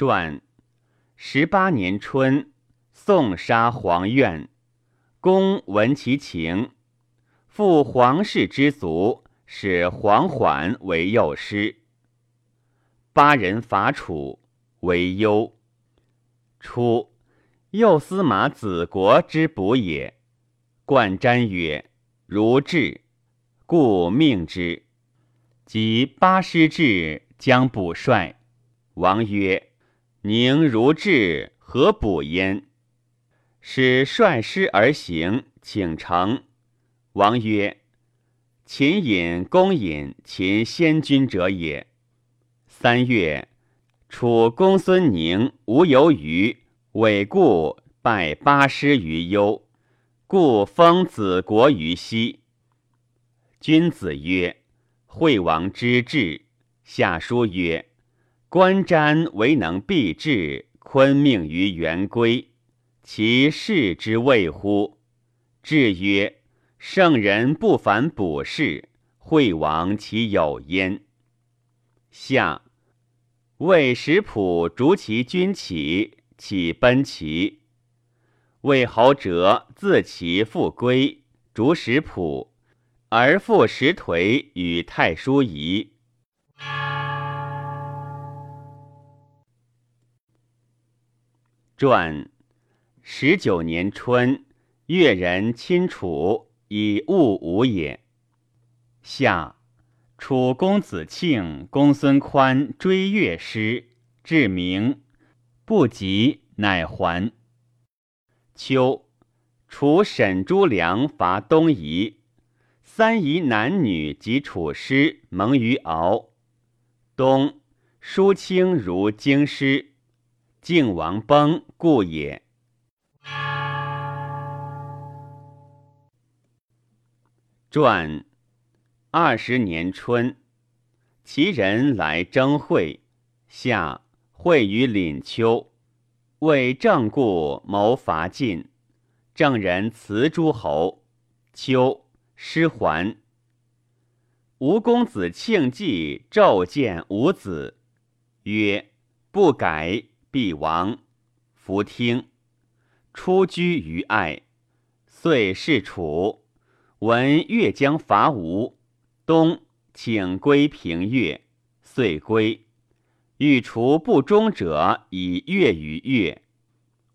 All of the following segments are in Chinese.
传十八年春，宋杀黄苑，公闻其情，复皇室之族，使黄缓为右师。八人伐楚，为忧。初，右司马子国之补也。冠瞻曰：“如至，故命之。”及八师至，将卜帅。王曰：“宁如至，何补焉？”使率师而行，请成。王曰：“秦引、公引，秦先君者也。”三月，楚公孙宁无由于韦固拜八师于幽，故封子国于西。君子曰：“惠王之治。”下书曰：“观瞻为能避志，坤命于元归，其事之谓乎？”至曰：“圣人不凡卜筮，惠王其有焉。”下。魏石普逐其君起，起奔齐。魏侯哲自齐复归，逐石普，而复食颓与太叔仪。传十九年春，越人亲楚，以务吴也。夏。楚公子庆、公孙宽追越师，至明，不及，乃还。秋，楚沈朱良伐东夷，三夷男女及楚师蒙于敖。冬，叔卿如京师，晋王崩，故也。传。二十年春，齐人来征会，夏会于廪丘，为郑故谋伐晋。郑人辞诸侯，秋失还。吴公子庆忌骤见吴子，曰：“不改，必亡。”弗听。出居于爱，遂是楚。闻越将伐吴。冬，请归平越，遂归。欲除不忠者，以越于越，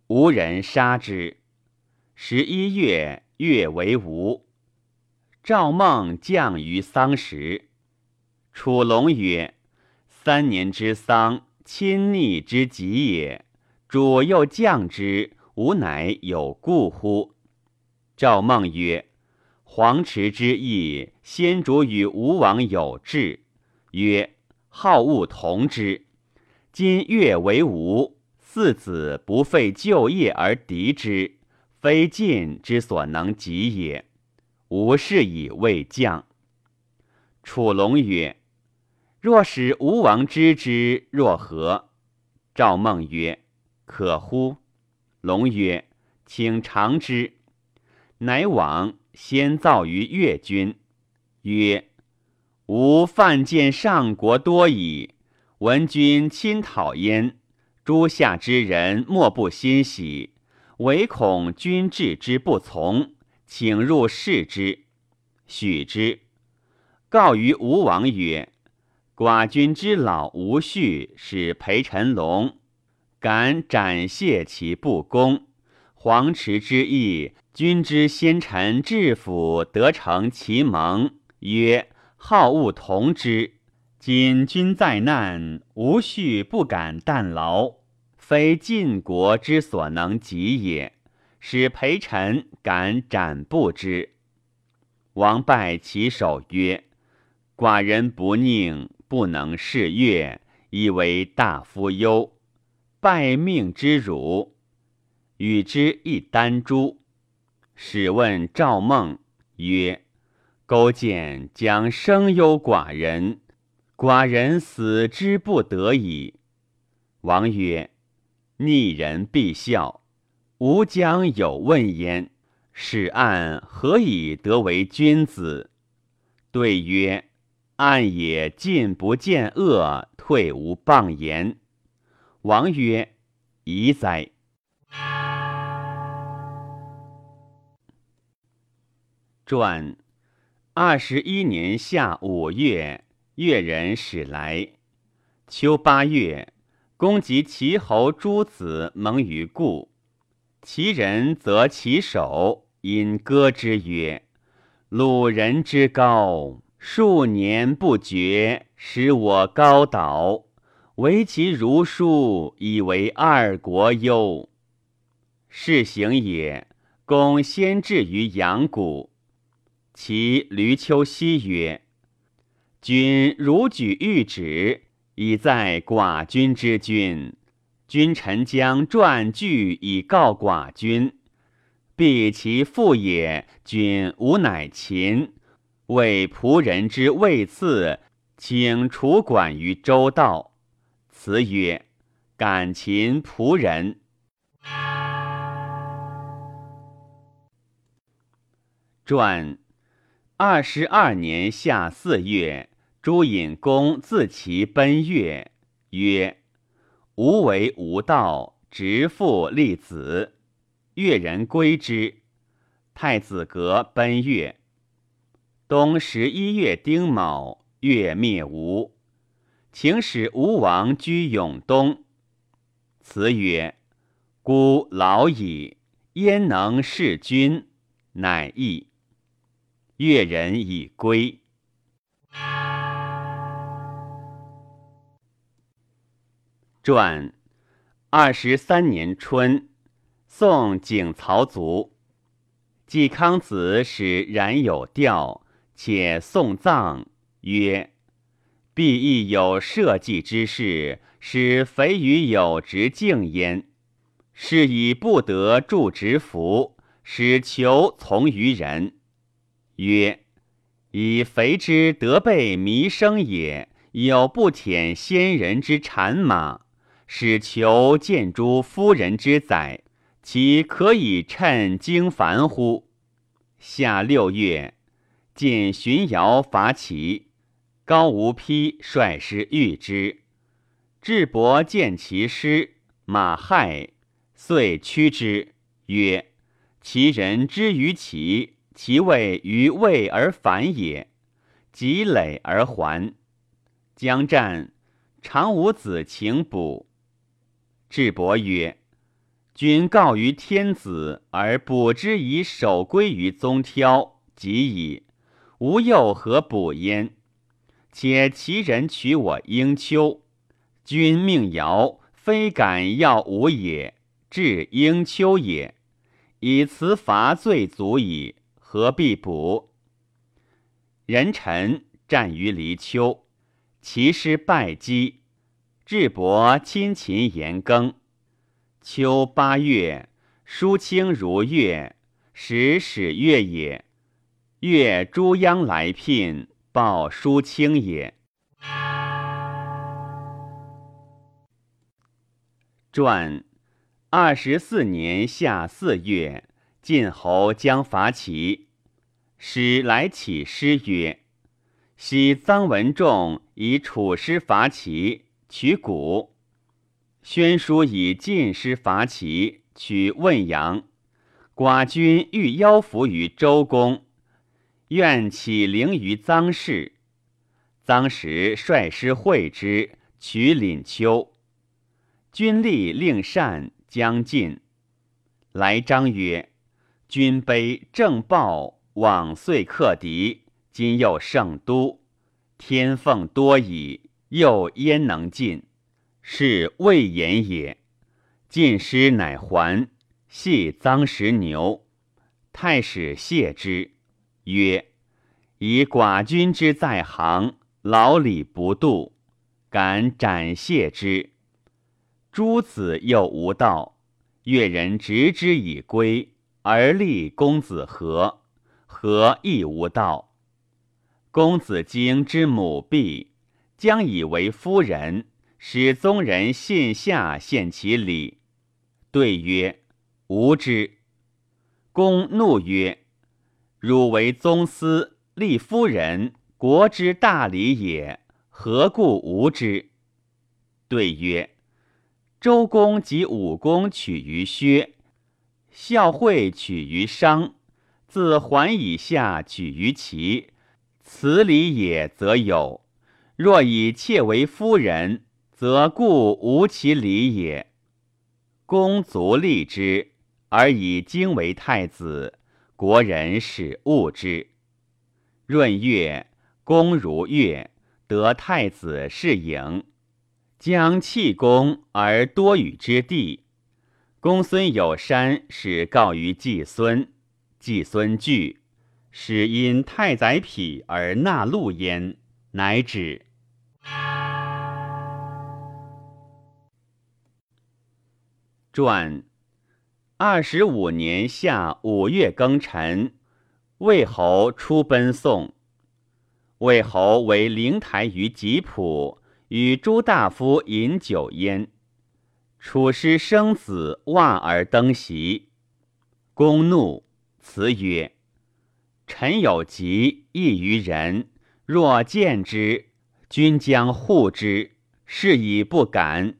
无人杀之。十一月，越为吴。赵孟降于丧时。楚龙曰：“三年之丧，亲昵之极也。主又降之，吾乃有故乎？”赵孟曰。黄池之意，先主与吴王有志，曰：“好恶同之。今越为吴，四子不废旧业而敌之，非晋之所能及也。吾是以未降。”楚龙曰：“若使吴王知之，若何？”赵孟曰：“可乎？”龙曰：“请尝之。”乃往。先造于越君，曰：“吾犯见上国多矣，闻君亲讨焉，诸下之人莫不欣喜，唯恐君治之不从，请入视之。许之。告于吴王曰：‘寡君之老无序，使裴臣龙，敢展谢其不公。黄池之意。’”君之先臣治府得成其盟，曰：“好恶同之。”今君在难，无恤不敢啖劳，非晋国之所能及也。使陪臣敢斩不之。王拜其首曰：“寡人不宁，不能事乐，以为大夫忧。拜命之辱，与之一丹珠。”使问赵孟曰：“勾践将生忧寡人，寡人死之不得已。”王曰：“逆人必笑，吾将有问焉。使案何以得为君子？”对曰：“暗也，进不见恶，退无谤言。王曰：“宜哉！”传二十一年夏五月，越人始来。秋八月，公及齐侯诸子蒙于故。其人则其首，因歌之曰：“鲁人之高，数年不绝，使我高岛。唯其儒书，以为二国忧。”是行也，公先至于阳谷。其闾丘兮曰：“君如举玉旨，以在寡君之君。”君臣将传句以告寡君，必其父也。君吾乃秦，为仆人之位次，请楚管于周道。辞曰：“感秦仆人。”传二十二年夏四月，朱隐公自其奔越，曰。吾为无道，直父立子，越人归之。太子革奔越。冬十一月丁卯，越灭吴。请使吴王居永东。辞曰：“孤老矣，焉能事君？”乃义。越人已归。传二十三年春，宋景曹卒。季康子使冉有调，且送葬曰：“必亦有社稷之事，使肥与有直敬焉。是以不得助直服，使求从于人。”曰：“以肥之得备弥生也，有不舔先人之产马。”使求见诸夫人之宰，其可以趁经繁乎？夏六月，见荀瑶伐齐，高无丕率师御之。智伯见其师，马骇，遂驱之，曰：“其人之于齐，其位于魏而反也。积累而还。将战，常无子请卜。”智伯曰：“君告于天子，而卜之以守归于宗挑，即矣。吾又何补焉？且其人取我婴丘，君命尧，非敢要吾也，至婴丘也。以辞伐罪足矣，何必补？人臣战于离丘，其师败击。”智伯亲秦言耕。秋八月，叔清如月，时始月也。越诸央来聘，报叔清也。传二十四年夏四月，晋侯将伐齐，使来起师曰：“昔臧文仲以楚师伐齐。”取谷，宣叔以晋师伐齐，取汶阳。寡君欲邀服于周公，愿起灵于臧氏。臧时率师会之，取廪丘。君立令善，将进。来章曰：“君卑正暴，往岁克敌，今又胜都，天奉多矣。”又焉能进？是未言也。进师乃还，系臧时牛。太史谢之，曰：“以寡君之在行，老礼不度，敢斩谢之。诸子又无道，越人执之以归，而立公子和，和亦无道。公子荆之母婢。”将以为夫人，使宗人信下献其礼。对曰：“吾之。”公怒曰：“汝为宗司，立夫人，国之大礼也，何故无之？”对曰：“周公及武公取于薛，孝惠取于商，自桓以下取于齐。此礼也，则有；若以妾为夫人，则故无其礼也。公足立之，而以经为太子，国人使恶之。闰月，公如月，得太子是颖。将弃公而多与之地，公孙有山使告于季孙，季孙惧，使因太宰匹而纳禄焉，乃止。传二十五年夏五月庚辰，魏侯出奔宋。魏侯为灵台于吉浦。与诸大夫饮酒焉，楚师生子望而登席。公怒，辞曰：“臣有疾，异于人。若见之，君将护之。是以不敢。”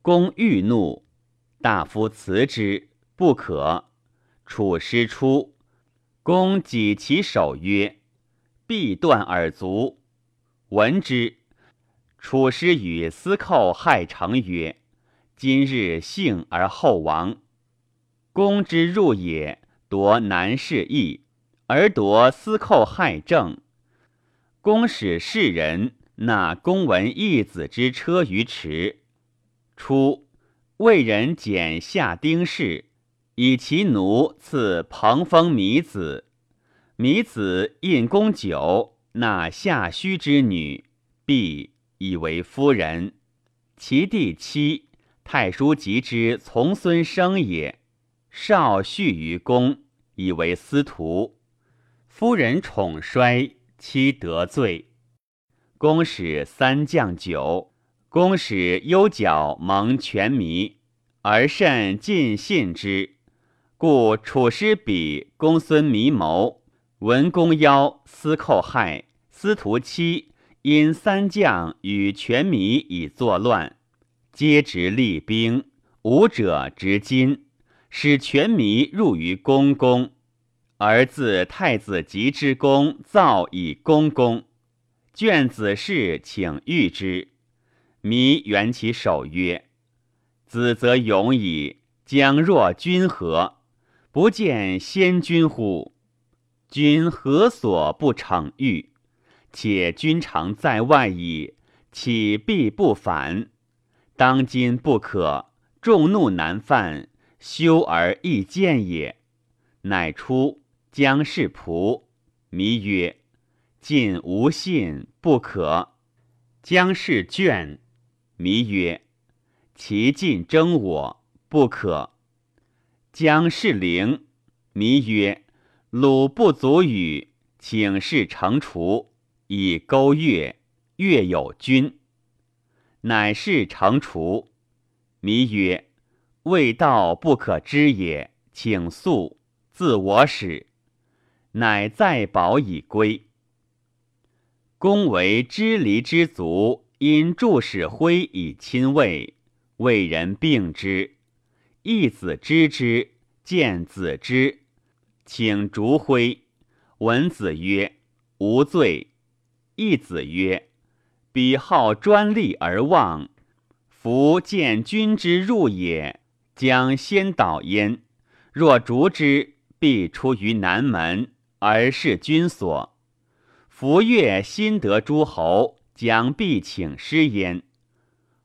公欲怒，大夫辞之，不可。楚师出，公己其手曰：“必断耳足。”闻之。楚师与司寇害成曰：“今日幸而后亡。公之入也，夺南士邑，而夺司寇害政。公使士人纳公文义子之车于池。初，魏人简下丁氏，以其奴赐彭封弥子。弥子印公酒，纳夏胥之女，必。”以为夫人，其弟妻太叔及之从孙生也。少婿于公，以为司徒。夫人宠衰，妻得罪。公使三将酒，公使忧角蒙权迷，而甚尽信之。故楚师比公孙弥谋，文公邀司寇害司徒妻。因三将与权弥以作乱，皆执立兵，武者执金，使权弥入于公宫，而自太子及之功造以公宫。卷子事请御之，弥圆其手曰：“子则勇矣，将若君何？不见先君乎？君何所不逞欲？”且君常在外矣，岂必不反？当今不可，众怒难犯，修而易见也。乃出将士仆，弥曰：“晋无信，不可。”将士倦，弥曰：“其晋争我，不可。”将士陵，弥曰：“鲁不足与，请示成除。”以勾越，越有君，乃是成除。弥曰：“未道不可知也，请速自我使。”乃再保以归。公为知离之族，因助使徽以亲魏，魏人并之。义子知之，见子之，请逐徽。闻子曰：“无罪。”义子曰：“彼好专利而忘，夫见君之入也，将先导焉。若逐之，必出于南门，而是君所。夫越新得诸侯，将必请师焉。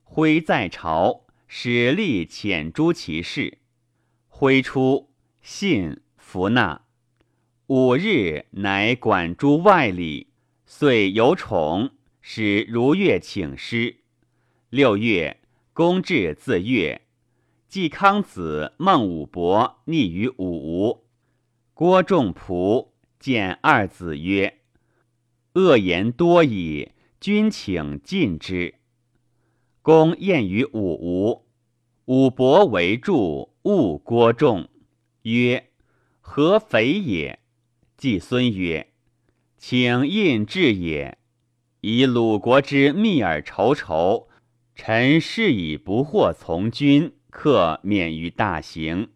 徽在朝，使吏遣诸其事。挥出，信弗纳。五日，乃管诸外礼。”遂有宠，使如月请师。六月，公至自越。季康子孟武伯逆于武吴。郭仲仆见二子曰：“恶言多矣，君请禁之。”公宴于武吴。武伯为助，误郭仲，曰：“何肥也？”季孙曰。请印至也，以鲁国之密而仇仇，臣是以不惑从军，克免于大刑。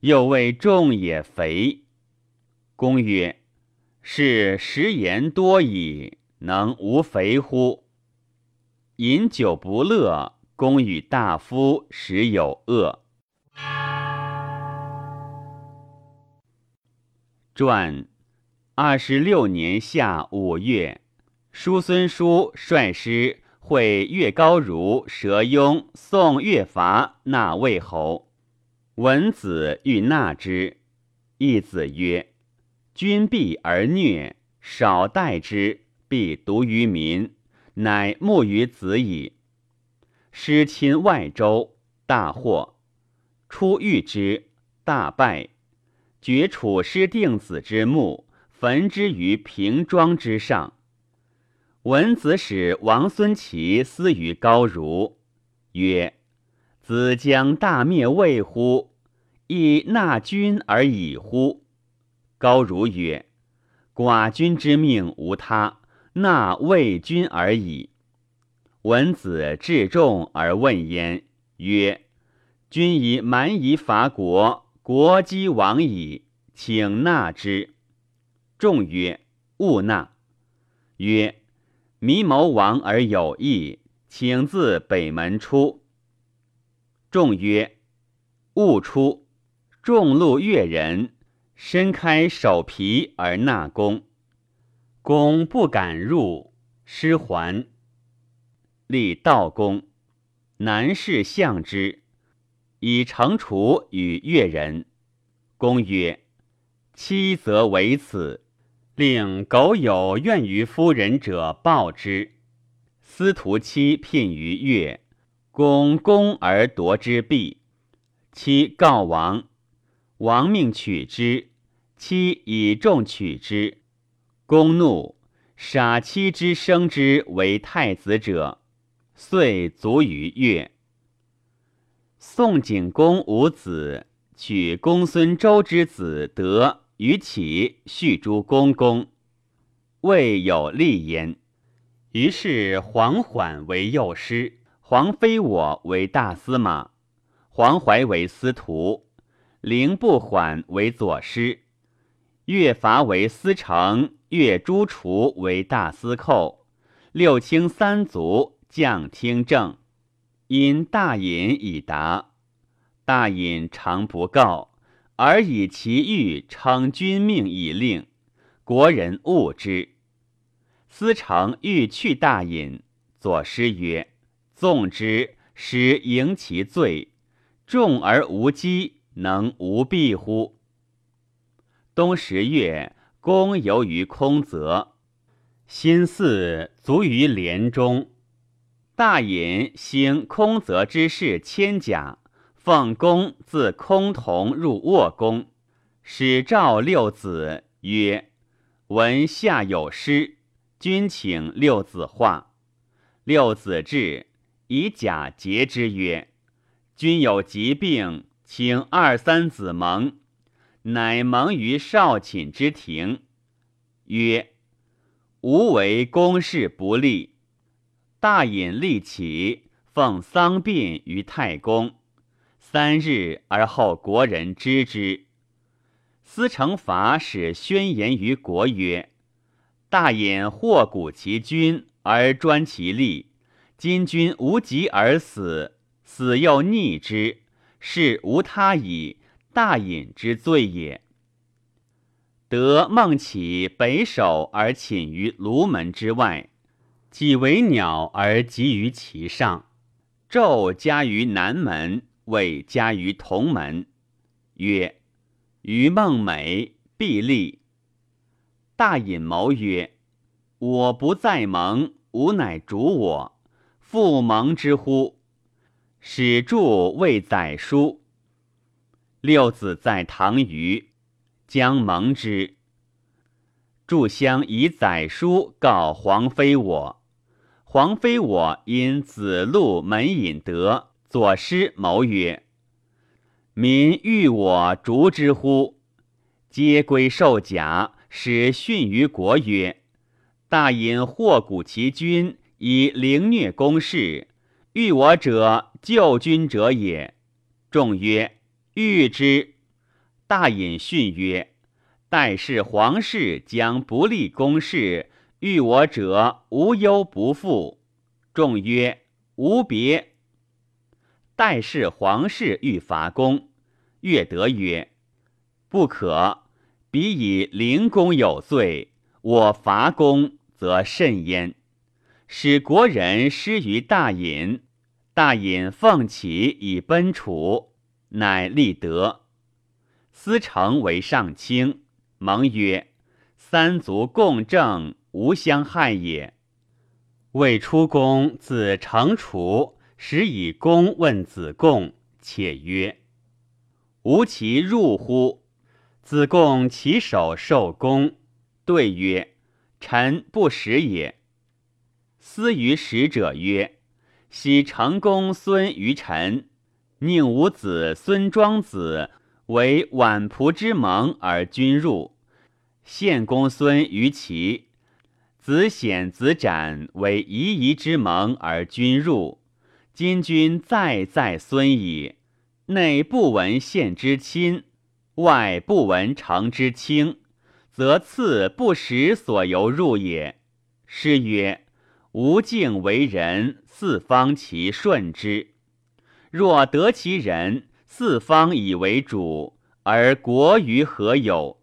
又谓众也肥。公曰：是食言多矣，能无肥乎？饮酒不乐，公与大夫时有恶。传二十六年夏五月，叔孙叔率师会越高如、佘庸、宋越伐，纳魏侯。文子欲纳之，义子曰：“君必而虐，少待之，必独于民，乃慕于子矣。”师亲外周，大获，出遇之，大败。绝楚师定子之墓，焚之于平庄之上。文子使王孙齐思于高如，曰：“子将大灭魏乎？亦纳君而已乎？”高如曰：“寡君之命无他，纳魏君而已。”文子至众而问焉，曰：“君以蛮夷伐国。”国击亡矣，请纳之。众曰：“勿纳。”曰：“弥谋亡而有义，请自北门出。”众曰：“勿出。”众路越人，伸开手皮而纳公。公不敢入，失还。立道公，南氏相之。以惩处与越人。公曰：“妻则为此，令苟有怨于夫人者报之。”司徒妻聘于越，公攻而夺之弊。妻告王，王命取之，妻以众取之。公怒，杀妻之生之为太子者，遂卒于越。宋景公无子，取公孙周之子德于启，续诸公公，未有立焉。于是黄缓为右师，黄飞我为大司马，黄怀为司徒，凌不缓为左师，岳伐为司成，岳朱楚为大司寇，六卿三族将听政。因大隐以达，大隐常不告，而以其欲称君命以令，国人恶之。司成欲去大隐，左师曰：“纵之，使迎其罪，众而无机，能无弊乎？”冬十月，公游于空泽，心似足于帘中。大隐兴空泽之事千甲，奉公自空同入卧宫，使召六子曰：“闻下有诗，君请六子画。”六子至，以甲节之曰：“君有疾病，请二三子蒙。”乃蒙于少寝之庭，曰：“吾为公事不利。”大隐立起，奉丧殡于太公，三日而后国人知之。司成法使宣言于国曰：“大隐祸古其君而专其利，今君无疾而死，死又逆之，是无他矣，大隐之罪也。”得孟起北守而寝于卢门之外。己为鸟而集于其上，昼加于南门，未加于同门。曰：于孟美，必立。大隐谋曰：我不在盟，吾乃主我，复盟之乎？使助为宰书。六子在唐虞，将盟之。祝相以载书告皇妃我。皇妃我因子路门引德，左师谋曰：“民欲我逐之乎？”皆归受甲，使训于国曰：“大隐祸古其君，以凌虐公室，欲我者，救君者也。”众曰：“欲之。”大隐训曰：“待是皇室将不立公事，欲我者无忧不复。”众曰：“无别。”待是皇室欲伐公，乐德曰：“不可。彼以灵公有罪，我伐公则甚焉。使国人失于大隐，大隐奉起以奔楚，乃立德。司成为上卿，蒙曰：‘三族共政，无相害也。’未出公自成楚。”时以公问子贡，且曰：“吾其入乎？”子贡起手受公，对曰：“臣不识也。”思于使者曰：“昔成公孙于臣，宁吾子孙庄子为宛仆之盟而君入；献公孙于齐，子显子展为夷夷之盟而君入。”今君再在孙矣，内不闻献之亲，外不闻成之轻，则次不识所由入也。诗曰：“吾敬为人，四方其顺之。若得其人，四方以为主，而国于何有？”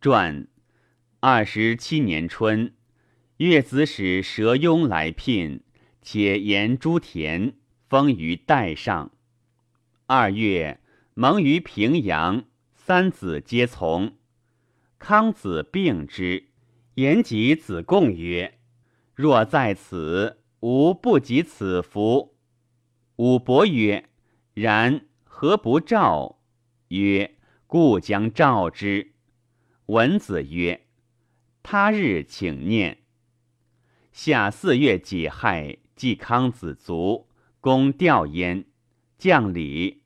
传二十七年春。越子使佘庸来聘，且言诸田，封于代上。二月，蒙于平阳，三子皆从。康子病之，言及子贡曰：“若在此，吾不及此福。”武伯曰：“然，何不召？”曰：“故将召之。”文子曰：“他日请念。”夏四月己亥，季康子卒，公吊焉。将礼。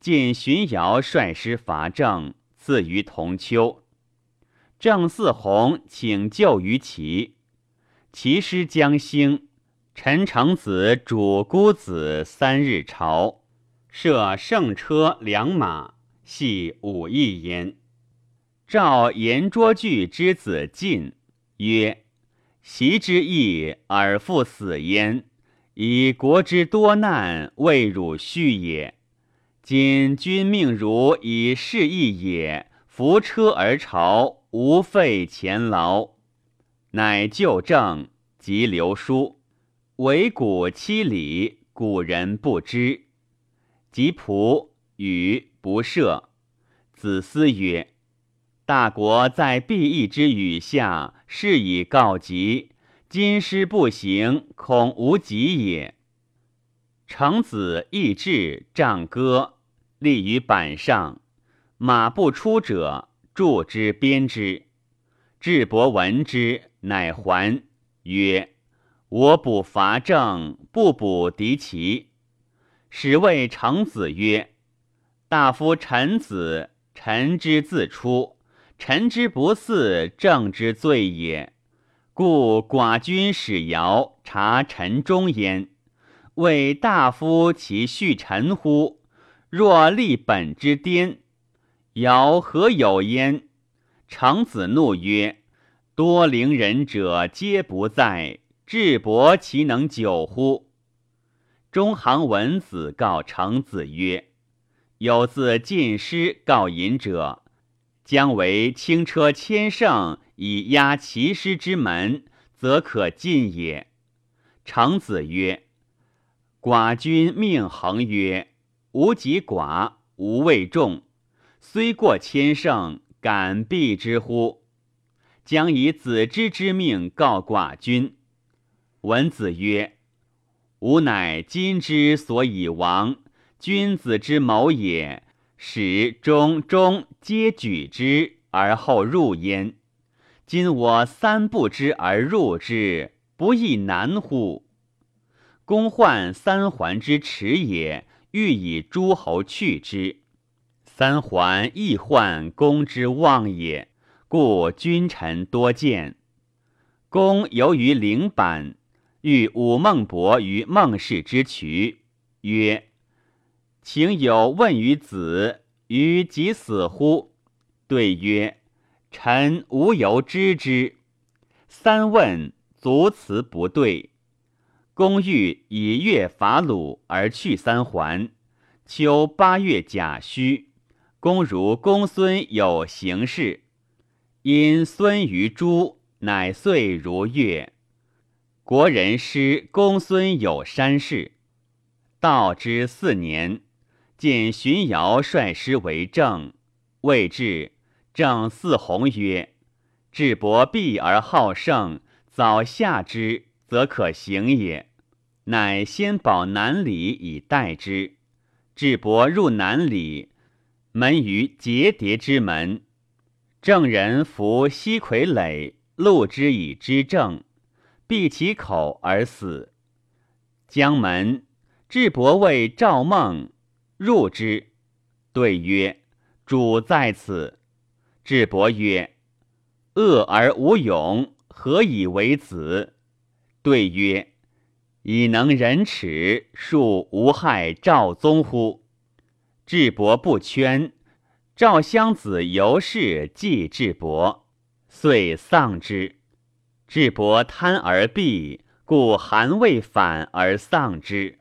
晋荀瑶率师伐郑，赐于同丘。郑四弘请救于齐，其师将兴。陈成子主孤子三日朝，设圣车良马，系五亿焉。召言卓句之子晋曰。习之义而复死焉，以国之多难未汝恤也。今君命如以事义也，扶车而朝，无费前劳，乃就政，即留书。惟古七礼，古人不知。及仆与不赦。子思曰。大国在必义之语下，是以告急。今师不行，恐无及也。成子义志仗歌，立于板上。马不出者，助之鞭之。智伯闻之，乃还曰：“我补伐郑，不补敌齐。”使谓成子曰：“大夫臣子，臣之自出。”臣之不嗣，正之罪也。故寡君使尧察臣忠焉，谓大夫其恤臣乎？若立本之颠，尧何有焉？成子怒曰：“多陵人者皆不在，智伯其能久乎？”中行文子告成子曰：“有自晋师告隐者。”将为轻车千乘以压其师之门，则可进也。成子曰：“寡君命恒曰：‘吾及寡，无畏众。虽过千乘，敢避之乎？’将以子之之命告寡君。”文子曰：“吾乃今之所以亡，君子之谋也。”始终终皆举之而后入焉。今我三不知而入之，不亦难乎？公患三环之耻也，欲以诸侯去之。三桓亦患公之望也，故君臣多见。公游于陵坂，遇武孟伯于孟氏之渠，曰：“请有问于子，于即死乎？”对曰：“臣无由知之。”三问，卒辞不对。公欲以月伐鲁而去三桓。秋八月甲戌，公如公孙有行事，因孙于诸，乃岁如月。国人师公孙有山氏。道之四年，见荀瑶率师为政，未至，正四弘曰：“智伯必而好胜，早下之，则可行也。”乃先保南里以待之。智伯入南里，门于结叠之门。郑人扶西傀垒，戮之以之正，闭其口而死。将门，智伯谓赵孟入之，对曰：“主在此。”智伯曰：“恶而无勇，何以为子？”对曰。以能忍耻，恕无害赵宗乎？智伯不圈，赵襄子由是祭智伯，遂丧之。智伯贪而避，故韩魏反而丧之。